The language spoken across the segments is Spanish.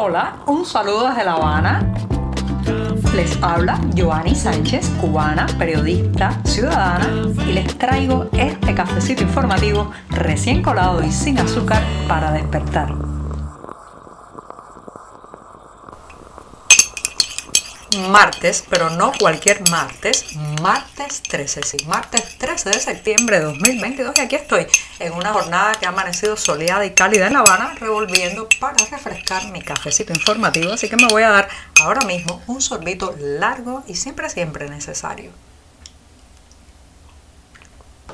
Hola, un saludo desde La Habana. Les habla Joanny Sánchez, cubana, periodista, ciudadana, y les traigo este cafecito informativo recién colado y sin azúcar para despertar. martes, pero no cualquier martes, martes 13, sí, martes 13 de septiembre de 2022 y aquí estoy en una jornada que ha amanecido soleada y cálida en La Habana, revolviendo para refrescar mi cafecito informativo, así que me voy a dar ahora mismo un sorbito largo y siempre, siempre necesario.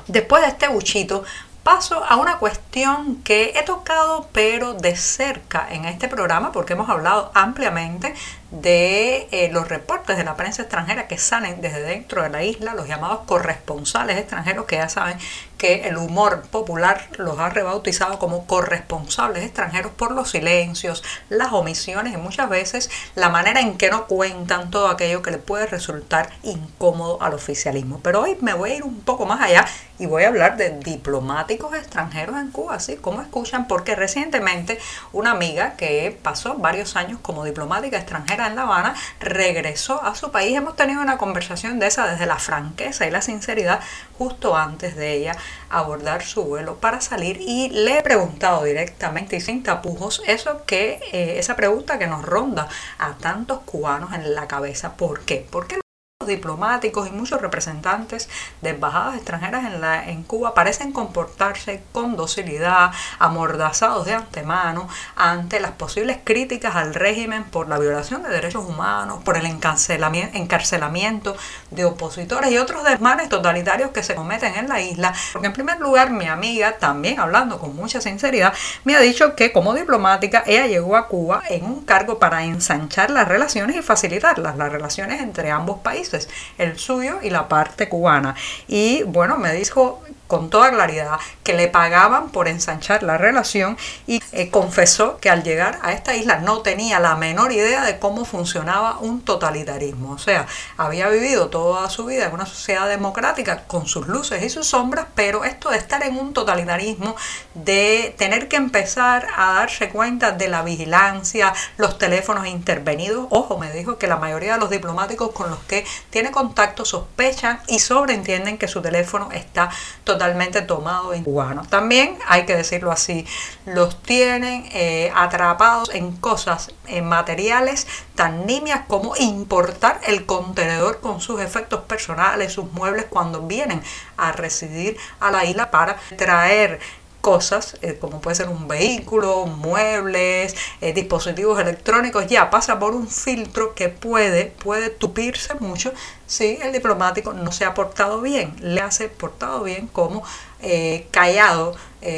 Después de este buchito, paso a una cuestión que he tocado pero de cerca en este programa porque hemos hablado ampliamente de eh, los reportes de la prensa extranjera que salen desde dentro de la isla, los llamados corresponsales extranjeros, que ya saben que el humor popular los ha rebautizado como corresponsables extranjeros por los silencios, las omisiones y muchas veces la manera en que no cuentan todo aquello que le puede resultar incómodo al oficialismo. Pero hoy me voy a ir un poco más allá y voy a hablar de diplomáticos extranjeros en Cuba, ¿sí? Como escuchan, porque recientemente una amiga que pasó varios años como diplomática extranjera en La Habana, regresó a su país. Hemos tenido una conversación de esa desde la franqueza y la sinceridad justo antes de ella abordar su vuelo para salir y le he preguntado directamente y sin tapujos eso que eh, esa pregunta que nos ronda a tantos cubanos en la cabeza. ¿Por qué? Porque diplomáticos y muchos representantes de embajadas extranjeras en, la, en Cuba parecen comportarse con docilidad, amordazados de antemano ante las posibles críticas al régimen por la violación de derechos humanos, por el encarcelamiento de opositores y otros desmanes totalitarios que se cometen en la isla. Porque en primer lugar mi amiga, también hablando con mucha sinceridad, me ha dicho que como diplomática ella llegó a Cuba en un cargo para ensanchar las relaciones y facilitarlas, las relaciones entre ambos países el suyo y la parte cubana. Y bueno, me dijo con toda claridad que le pagaban por ensanchar la relación y eh, confesó que al llegar a esta isla no tenía la menor idea de cómo funcionaba un totalitarismo. O sea, había vivido toda su vida en una sociedad democrática con sus luces y sus sombras, pero esto de estar en un totalitarismo, de tener que empezar a darse cuenta de la vigilancia, los teléfonos intervenidos, ojo, me dijo que la mayoría de los diplomáticos con los que tiene contacto sospechan y sobreentienden que su teléfono está totalmente totalmente tomado en cubano. También, hay que decirlo así, los tienen eh, atrapados en cosas, en materiales tan nimias como importar el contenedor con sus efectos personales, sus muebles cuando vienen a residir a la isla para traer cosas, eh, como puede ser un vehículo, muebles, eh, dispositivos electrónicos, ya pasa por un filtro que puede, puede tupirse mucho si el diplomático no se ha portado bien, le hace portado bien como eh, callado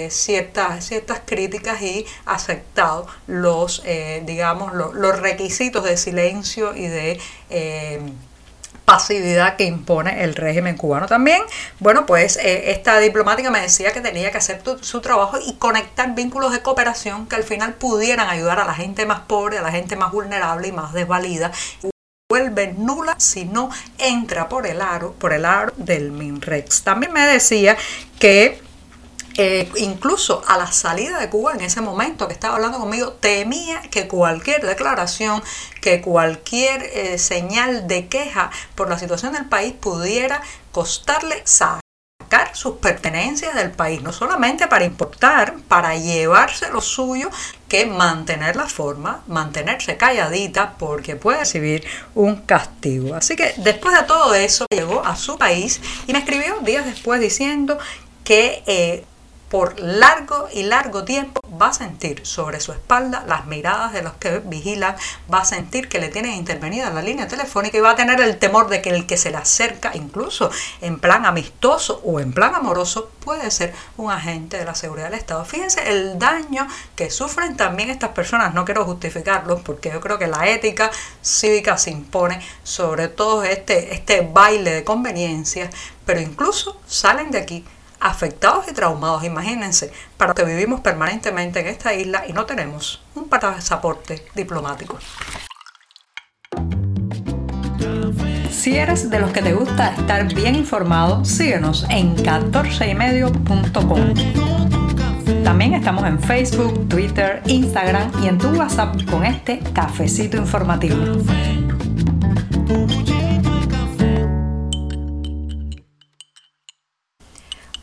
ciertas, ciertas críticas y aceptado los, digamos, los requisitos de silencio y de pasividad que impone el régimen cubano también. Bueno, pues eh, esta diplomática me decía que tenía que hacer su trabajo y conectar vínculos de cooperación que al final pudieran ayudar a la gente más pobre, a la gente más vulnerable y más desvalida vuelve nula si no entra por el aro, por el aro del MINREX. También me decía que eh, incluso a la salida de Cuba en ese momento que estaba hablando conmigo, temía que cualquier declaración, que cualquier eh, señal de queja por la situación del país pudiera costarle sacar sus pertenencias del país, no solamente para importar, para llevarse lo suyo, que mantener la forma, mantenerse calladita porque puede recibir un castigo. Así que después de todo eso llegó a su país y me escribió días después diciendo que eh, por largo y largo tiempo va a sentir sobre su espalda las miradas de los que vigilan, va a sentir que le tienen intervenida la línea telefónica y va a tener el temor de que el que se le acerca, incluso en plan amistoso o en plan amoroso, puede ser un agente de la seguridad del Estado. Fíjense el daño que sufren también estas personas, no quiero justificarlo porque yo creo que la ética cívica se impone sobre todo este, este baile de conveniencias, pero incluso salen de aquí afectados y traumados, imagínense, para que vivimos permanentemente en esta isla y no tenemos un pasaporte diplomático. Si eres de los que te gusta estar bien informado, síguenos en 14ymedio.com. También estamos en Facebook, Twitter, Instagram y en tu WhatsApp con este cafecito informativo.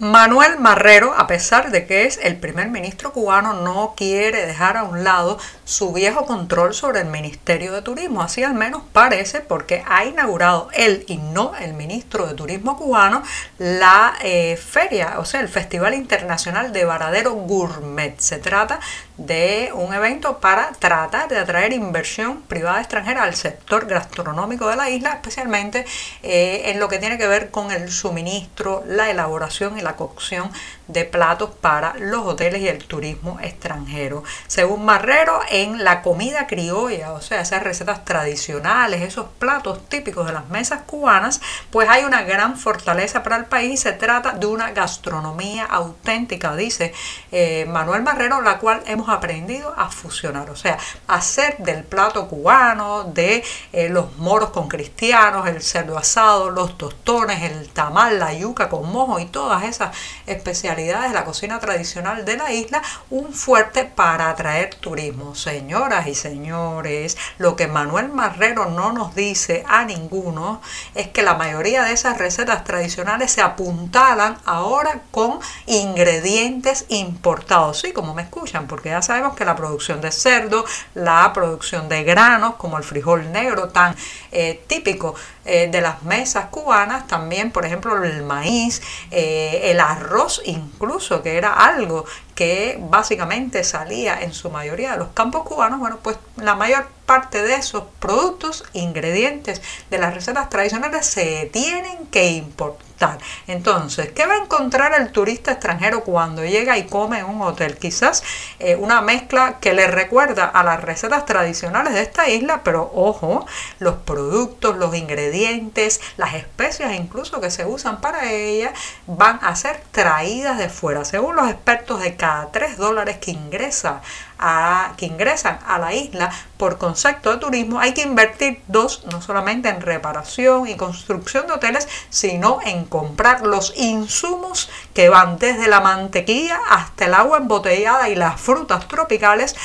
Manuel Marrero, a pesar de que es el primer ministro cubano, no quiere dejar a un lado su viejo control sobre el Ministerio de Turismo. Así al menos parece porque ha inaugurado él y no el ministro de Turismo cubano la eh, feria, o sea, el Festival Internacional de Varadero Gourmet. Se trata de un evento para tratar de atraer inversión privada extranjera al sector gastronómico de la isla, especialmente eh, en lo que tiene que ver con el suministro, la elaboración y la cocción de platos para los hoteles y el turismo extranjero. Según Marrero, en la comida criolla, o sea, esas recetas tradicionales, esos platos típicos de las mesas cubanas, pues hay una gran fortaleza para el país y se trata de una gastronomía auténtica, dice eh, Manuel Marrero, la cual hemos aprendido a fusionar, o sea, hacer del plato cubano, de eh, los moros con cristianos, el cerdo asado, los tostones, el tamal, la yuca con mojo y todas esas especialidades de la cocina tradicional de la isla un fuerte para atraer turismo. Señoras y señores, lo que Manuel Marrero no nos dice a ninguno es que la mayoría de esas recetas tradicionales se apuntalan ahora con ingredientes importados. Sí, como me escuchan, porque ya sabemos que la producción de cerdo, la producción de granos, como el frijol negro tan eh, típico eh, de las mesas cubanas, también por ejemplo el maíz, eh, el arroz incluso, que era algo que básicamente salía en su mayoría de los campos cubanos, bueno, pues la mayor parte de esos productos, ingredientes de las recetas tradicionales se tienen que importar. Entonces, ¿qué va a encontrar el turista extranjero cuando llega y come en un hotel? Quizás eh, una mezcla que le recuerda a las recetas tradicionales de esta isla, pero ojo, los productos, los ingredientes, las especias incluso que se usan para ella van a ser traídas de fuera. Según los expertos de cada 3 dólares que ingresa a, que ingresan a la isla por concepto de turismo, hay que invertir dos, no solamente en reparación y construcción de hoteles, sino en comprar los insumos que van desde la mantequilla hasta el agua embotellada y las frutas tropicales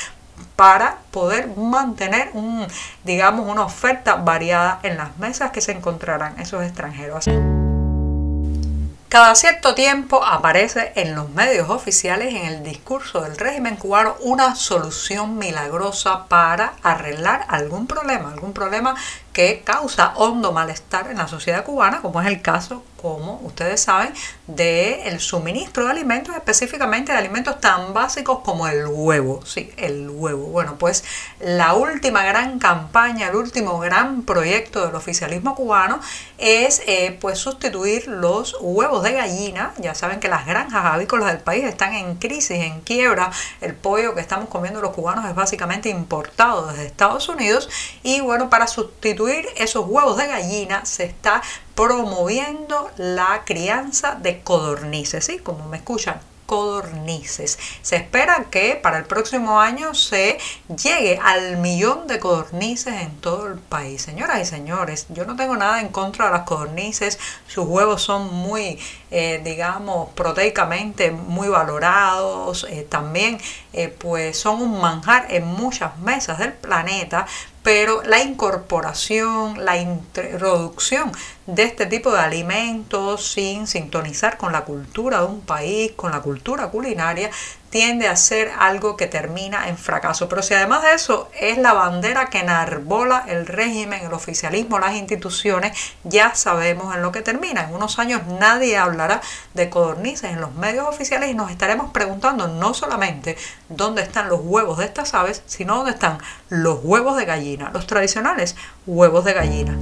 para poder mantener un, digamos, una oferta variada en las mesas que se encontrarán esos extranjeros. Cada cierto tiempo aparece en los medios oficiales, en el discurso del régimen cubano, una solución milagrosa para arreglar algún problema, algún problema que causa hondo malestar en la sociedad cubana, como es el caso, como ustedes saben, del el suministro de alimentos, específicamente de alimentos tan básicos como el huevo. Sí, el huevo. Bueno, pues la última gran campaña, el último gran proyecto del oficialismo cubano es eh, pues sustituir los huevos de gallina. Ya saben que las granjas avícolas del país están en crisis, en quiebra. El pollo que estamos comiendo los cubanos es básicamente importado desde Estados Unidos. Y bueno, para sustituir esos huevos de gallina se está promoviendo la crianza de codornices, ¿sí? Como me escuchan, codornices. Se espera que para el próximo año se llegue al millón de codornices en todo el país. Señoras y señores, yo no tengo nada en contra de las codornices. Sus huevos son muy, eh, digamos, proteicamente muy valorados. Eh, también, eh, pues, son un manjar en muchas mesas del planeta pero la incorporación, la introducción de este tipo de alimentos sin sintonizar con la cultura de un país, con la cultura culinaria, tiende a ser algo que termina en fracaso. Pero si además de eso es la bandera que enarbola el régimen, el oficialismo, las instituciones, ya sabemos en lo que termina. En unos años nadie hablará de codornices en los medios oficiales y nos estaremos preguntando no solamente dónde están los huevos de estas aves, sino dónde están los huevos de gallina, los tradicionales huevos de gallina.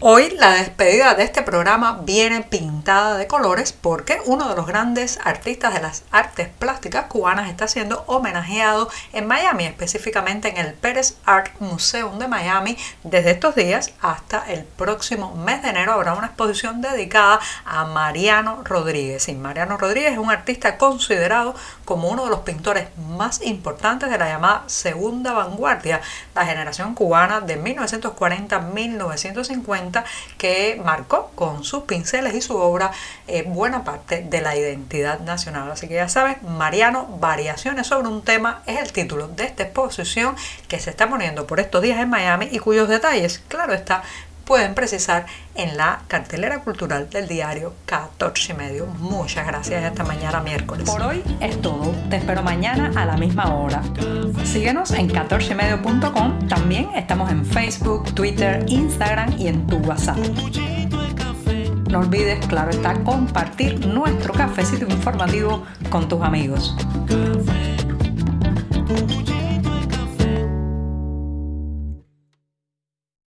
Hoy la despedida de este programa viene pintada de colores porque uno de los grandes artistas de las artes plásticas cubanas está siendo homenajeado en Miami, específicamente en el Pérez Art Museum de Miami. Desde estos días hasta el próximo mes de enero habrá una exposición dedicada a Mariano Rodríguez. Y Mariano Rodríguez es un artista considerado como uno de los pintores más importantes de la llamada segunda vanguardia, la generación cubana de 1940-1950 que marcó con sus pinceles y su obra eh, buena parte de la identidad nacional. Así que ya sabes, Mariano, Variaciones sobre un tema es el título de esta exposición que se está poniendo por estos días en Miami y cuyos detalles, claro está, pueden precisar en la cartelera cultural del diario 14 y medio. Muchas gracias esta mañana miércoles. Por hoy es todo. Te espero mañana a la misma hora. Síguenos en 14medio.com. También estamos en Facebook, Twitter, Instagram y en tu WhatsApp. No olvides, claro está, compartir nuestro cafecito informativo con tus amigos.